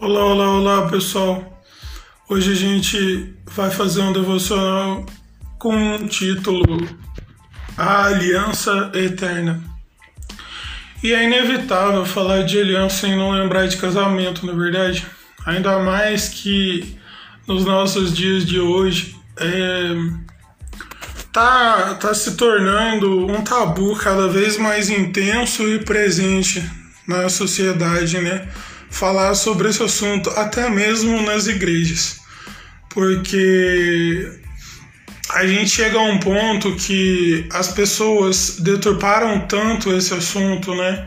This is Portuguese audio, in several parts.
Olá, olá, olá pessoal. Hoje a gente vai fazer um devocional com um título A Aliança Eterna. E é inevitável falar de aliança e não lembrar de casamento, na é verdade. Ainda mais que nos nossos dias de hoje é, tá, tá se tornando um tabu cada vez mais intenso e presente na sociedade, né? Falar sobre esse assunto, até mesmo nas igrejas, porque a gente chega a um ponto que as pessoas deturparam tanto esse assunto, né?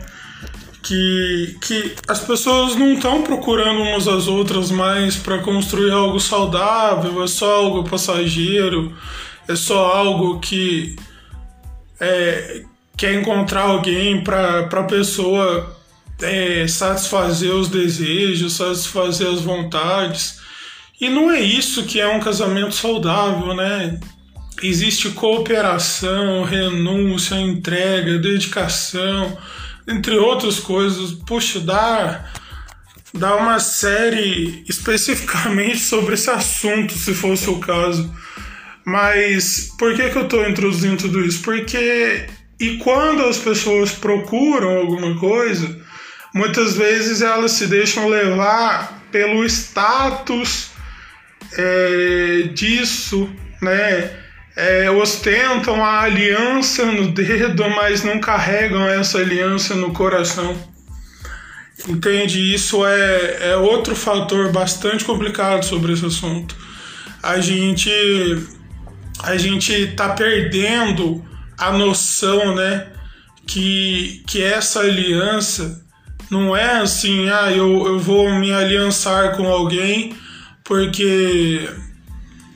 Que, que as pessoas não estão procurando umas às outras mais para construir algo saudável, é só algo passageiro, é só algo que é, quer encontrar alguém para a pessoa é, satisfazer os desejos, satisfazer as vontades. E não é isso que é um casamento saudável, né? Existe cooperação, renúncia, entrega, dedicação, entre outras coisas. Puxa, dá, dá uma série especificamente sobre esse assunto, se fosse o caso. Mas por que, que eu estou introduzindo tudo isso? Porque e quando as pessoas procuram alguma coisa, muitas vezes elas se deixam levar pelo status é, disso, né? É, ostentam a aliança no dedo, mas não carregam essa aliança no coração. Entende? Isso é, é outro fator bastante complicado sobre esse assunto. A gente a gente tá perdendo a noção, né, que, que essa aliança não é assim, ah, eu, eu vou me aliançar com alguém porque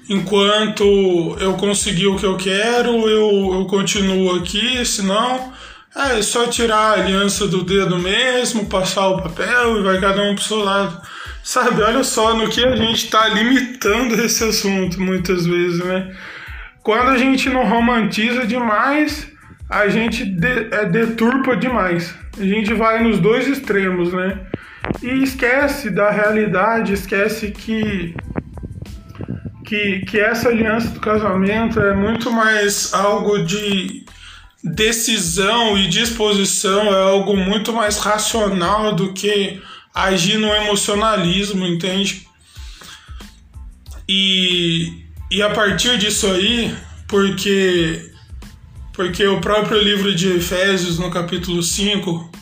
enquanto eu conseguir o que eu quero, eu, eu continuo aqui, senão é só tirar a aliança do dedo mesmo, passar o papel e vai cada um pro seu lado. Sabe, olha só no que a gente está limitando esse assunto muitas vezes, né? Quando a gente não romantiza demais, a gente de, é, deturpa demais. A gente vai nos dois extremos, né? E esquece da realidade, esquece que, que, que essa aliança do casamento é muito mais algo de decisão e disposição, é algo muito mais racional do que agir no emocionalismo, entende? E, e a partir disso aí, porque porque o próprio livro de Efésios, no capítulo 5,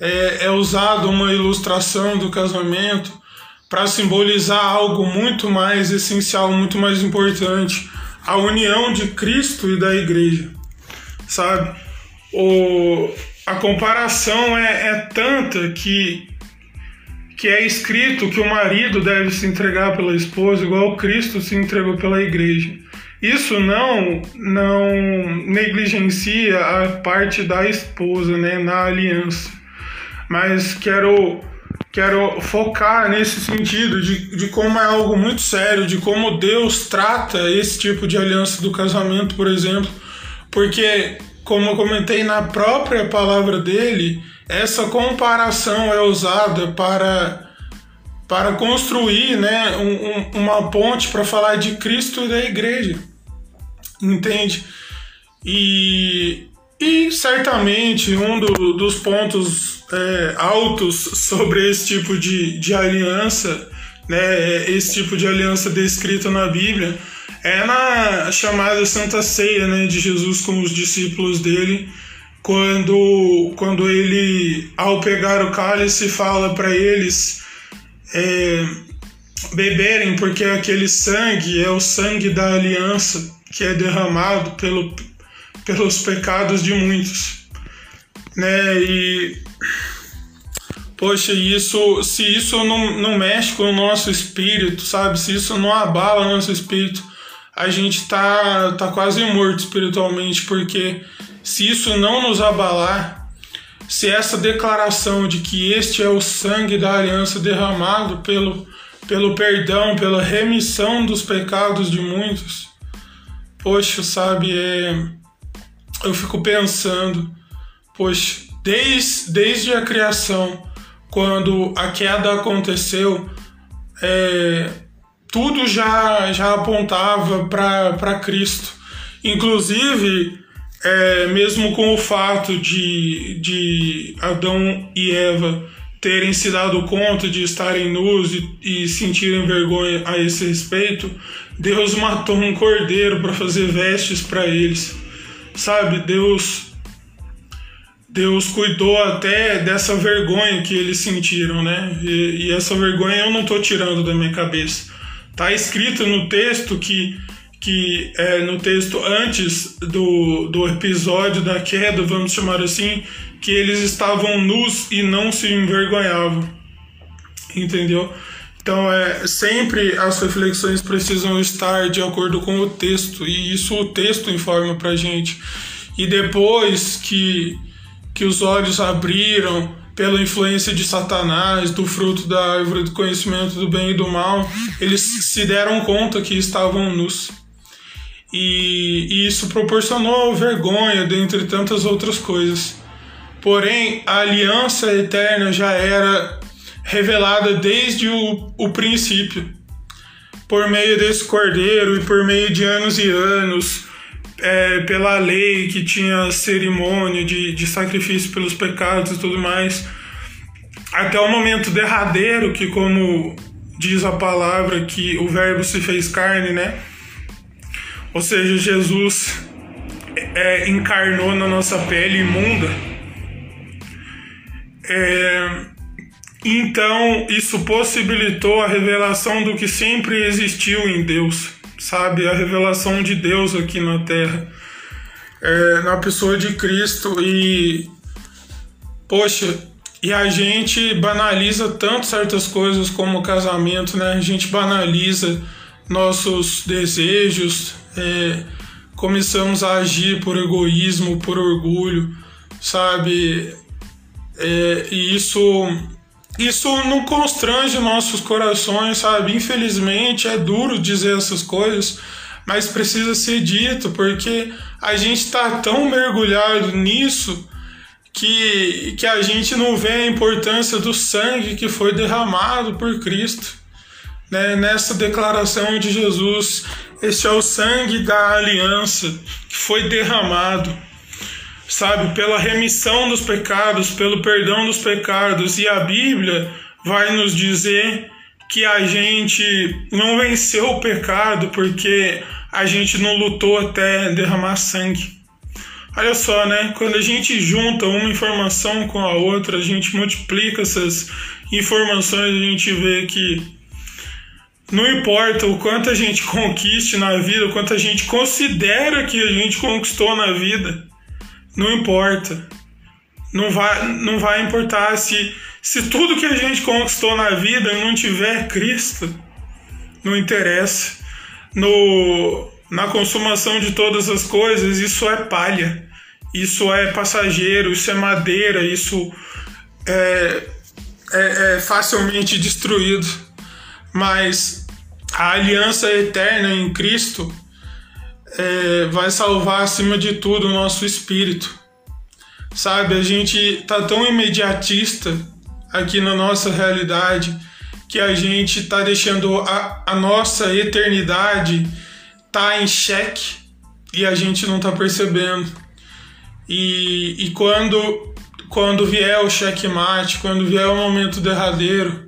é, é usado uma ilustração do casamento para simbolizar algo muito mais essencial, muito mais importante, a união de Cristo e da igreja, sabe? O, a comparação é, é tanta que, que é escrito que o marido deve se entregar pela esposa igual Cristo se entregou pela igreja. Isso não não negligencia a parte da esposa, né, na aliança. Mas quero quero focar nesse sentido de, de como é algo muito sério, de como Deus trata esse tipo de aliança do casamento, por exemplo, porque como eu comentei na própria palavra dele, essa comparação é usada para para construir né, um, um, uma ponte para falar de Cristo e da igreja. Entende? E, e certamente um do, dos pontos é, altos sobre esse tipo de, de aliança, né, esse tipo de aliança descrita na Bíblia, é na chamada Santa Ceia né, de Jesus com os discípulos dele, quando, quando ele, ao pegar o cálice, fala para eles é, beberem, porque aquele sangue é o sangue da aliança que é derramado pelo, pelos pecados de muitos. Né? E poxa, isso, se isso não, não mexe com o nosso espírito, sabe? Se isso não abala o nosso espírito, a gente tá, tá quase morto espiritualmente, porque se isso não nos abalar, se essa declaração de que este é o sangue da aliança derramado pelo, pelo perdão, pela remissão dos pecados de muitos, poxa, sabe, é, eu fico pensando, poxa, desde, desde a criação, quando a queda aconteceu, é, tudo já, já apontava para Cristo. Inclusive, é, mesmo com o fato de, de Adão e Eva terem se dado conta de estarem nus e, e sentirem vergonha a esse respeito, Deus matou um cordeiro para fazer vestes para eles. Sabe, Deus Deus cuidou até dessa vergonha que eles sentiram, né? E, e essa vergonha eu não estou tirando da minha cabeça. Tá escrito no texto que que é, no texto antes do, do episódio da queda, vamos chamar assim, que eles estavam nus e não se envergonhavam. Entendeu? Então, é, sempre as reflexões precisam estar de acordo com o texto, e isso o texto informa pra gente. E depois que, que os olhos abriram pela influência de Satanás, do fruto da árvore do conhecimento do bem e do mal, eles se deram conta que estavam nus. E, isso proporcionou vergonha, dentre tantas outras coisas. Porém, a aliança eterna já era revelada desde o, o princípio, por meio desse cordeiro e por meio de anos e anos, é, pela lei que tinha cerimônia de, de sacrifício pelos pecados e tudo mais, até o momento derradeiro, que, como diz a palavra, que o Verbo se fez carne, né? Ou seja, Jesus é, encarnou na nossa pele imunda. É, então, isso possibilitou a revelação do que sempre existiu em Deus, sabe? A revelação de Deus aqui na Terra, é, na pessoa de Cristo. E, poxa, e a gente banaliza tanto certas coisas como o casamento, né? A gente banaliza nossos desejos, é, começamos a agir por egoísmo, por orgulho, sabe? É, e isso, isso não constrange nossos corações, sabe? Infelizmente é duro dizer essas coisas, mas precisa ser dito, porque a gente está tão mergulhado nisso que, que a gente não vê a importância do sangue que foi derramado por Cristo. Né? Nessa declaração de Jesus, este é o sangue da aliança que foi derramado, sabe, pela remissão dos pecados, pelo perdão dos pecados. E a Bíblia vai nos dizer que a gente não venceu o pecado porque a gente não lutou até derramar sangue. Olha só, né? Quando a gente junta uma informação com a outra, a gente multiplica essas informações, a gente vê que não importa o quanto a gente conquiste na vida, o quanto a gente considera que a gente conquistou na vida, não importa. Não vai, não vai importar se, se tudo que a gente conquistou na vida não tiver Cristo, não interessa. No, na consumação de todas as coisas, isso é palha, isso é passageiro, isso é madeira, isso é, é, é facilmente destruído. Mas a aliança eterna em Cristo é, vai salvar acima de tudo o nosso espírito. Sabe, a gente tá tão imediatista aqui na nossa realidade que a gente tá deixando a, a nossa eternidade tá em xeque e a gente não tá percebendo. E, e quando, quando vier o checkmate, quando vier o momento derradeiro,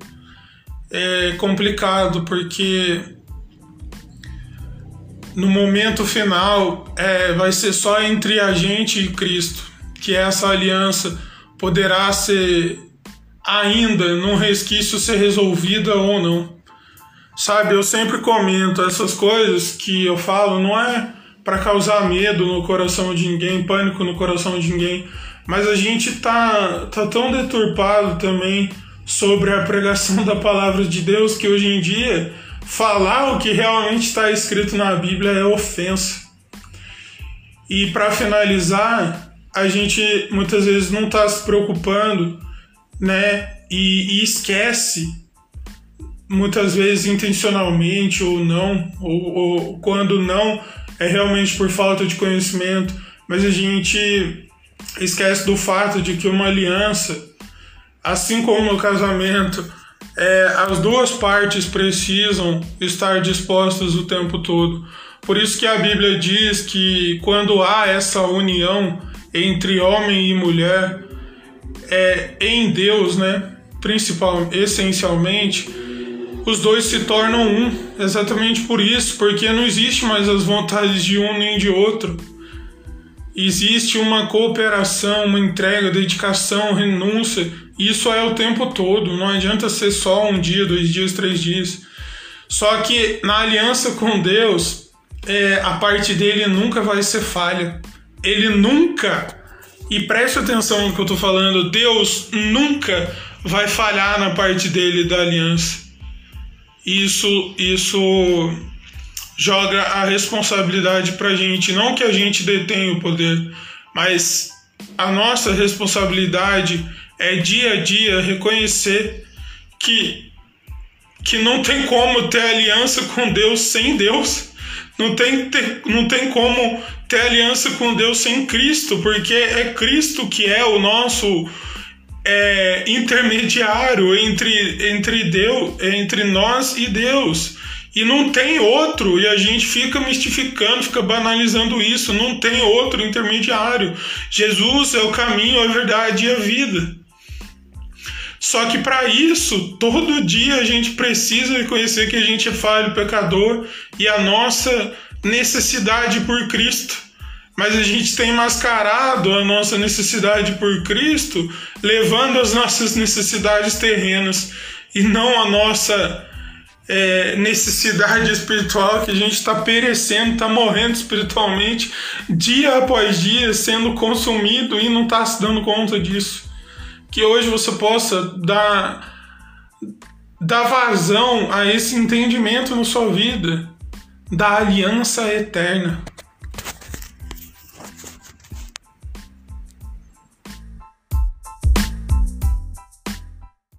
é complicado porque no momento final é, vai ser só entre a gente e Cristo que essa aliança poderá ser ainda num resquício ser resolvida ou não. Sabe, eu sempre comento essas coisas que eu falo não é para causar medo no coração de ninguém, pânico no coração de ninguém, mas a gente tá, tá tão deturpado também sobre a pregação da palavra de Deus que hoje em dia falar o que realmente está escrito na Bíblia é ofensa. E para finalizar, a gente muitas vezes não está se preocupando, né? E, e, esquece, muitas vezes intencionalmente ou não, ou, ou quando não é realmente por falta de conhecimento, mas a gente esquece do fato de que uma aliança assim como no casamento, é, as duas partes precisam estar dispostas o tempo todo. Por isso que a Bíblia diz que quando há essa união entre homem e mulher, é, em Deus, né, principal, essencialmente, os dois se tornam um, exatamente por isso, porque não existe mais as vontades de um nem de outro. Existe uma cooperação, uma entrega, dedicação, renúncia. Isso é o tempo todo. Não adianta ser só um dia, dois dias, três dias. Só que na aliança com Deus, é, a parte dele nunca vai ser falha. Ele nunca, e preste atenção no que eu estou falando, Deus nunca vai falhar na parte dele da aliança. Isso, isso joga a responsabilidade para a gente. Não que a gente detenha o poder, mas a nossa responsabilidade é dia a dia reconhecer que, que não tem como ter aliança com Deus sem Deus. Não tem, ter, não tem como ter aliança com Deus sem Cristo, porque é Cristo que é o nosso é, intermediário entre, entre Deus, entre nós e Deus. E não tem outro, e a gente fica mistificando, fica banalizando isso. Não tem outro intermediário. Jesus é o caminho, a verdade e a vida. Só que para isso, todo dia a gente precisa reconhecer que a gente é falho, pecador e a nossa necessidade por Cristo. Mas a gente tem mascarado a nossa necessidade por Cristo, levando as nossas necessidades terrenas e não a nossa é, necessidade espiritual que a gente está perecendo, está morrendo espiritualmente dia após dia, sendo consumido e não está se dando conta disso. Que hoje você possa dar, dar vazão a esse entendimento na sua vida da aliança eterna.